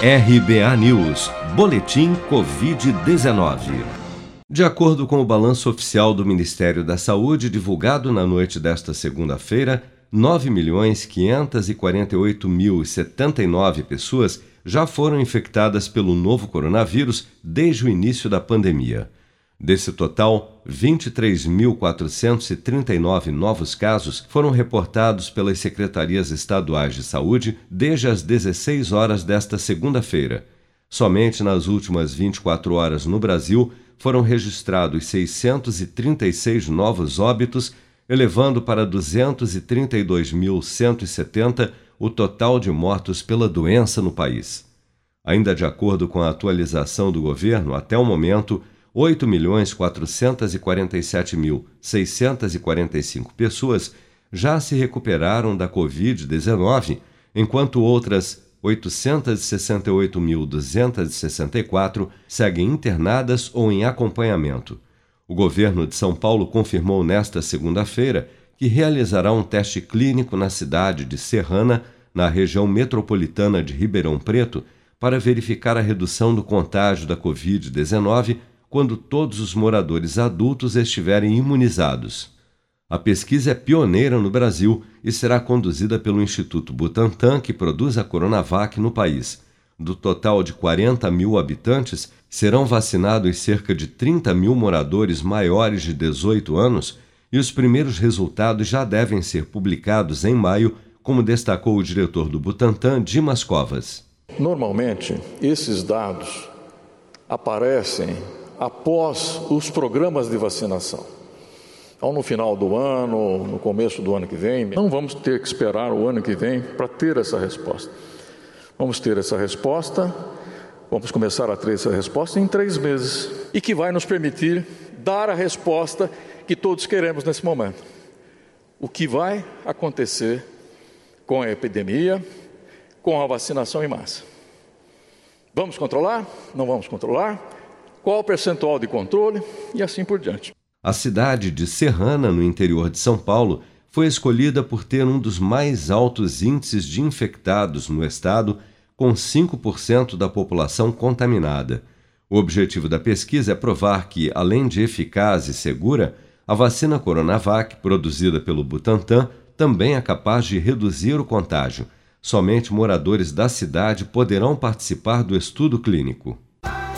RBA News, Boletim Covid-19. De acordo com o balanço oficial do Ministério da Saúde, divulgado na noite desta segunda-feira, 9.548.079 pessoas já foram infectadas pelo novo coronavírus desde o início da pandemia. Desse total, 23.439 novos casos foram reportados pelas secretarias estaduais de saúde desde as 16 horas desta segunda-feira. Somente nas últimas 24 horas no Brasil foram registrados 636 novos óbitos, elevando para 232.170 o total de mortos pela doença no país. Ainda de acordo com a atualização do governo, até o momento, 8.447.645 pessoas já se recuperaram da Covid-19, enquanto outras 868.264 seguem internadas ou em acompanhamento. O governo de São Paulo confirmou nesta segunda-feira que realizará um teste clínico na cidade de Serrana, na região metropolitana de Ribeirão Preto, para verificar a redução do contágio da Covid-19 quando todos os moradores adultos estiverem imunizados. A pesquisa é pioneira no Brasil e será conduzida pelo Instituto Butantan, que produz a Coronavac no país. Do total de 40 mil habitantes, serão vacinados cerca de 30 mil moradores maiores de 18 anos e os primeiros resultados já devem ser publicados em maio, como destacou o diretor do Butantan, Dimas Covas. Normalmente, esses dados aparecem após os programas de vacinação. Então, no final do ano, no começo do ano que vem, não vamos ter que esperar o ano que vem para ter essa resposta. Vamos ter essa resposta, vamos começar a ter essa resposta em três meses e que vai nos permitir dar a resposta que todos queremos nesse momento. O que vai acontecer com a epidemia, com a vacinação em massa? Vamos controlar? Não vamos controlar? Qual o percentual de controle e assim por diante. A cidade de Serrana, no interior de São Paulo, foi escolhida por ter um dos mais altos índices de infectados no estado, com 5% da população contaminada. O objetivo da pesquisa é provar que, além de eficaz e segura, a vacina Coronavac, produzida pelo Butantan, também é capaz de reduzir o contágio. Somente moradores da cidade poderão participar do estudo clínico.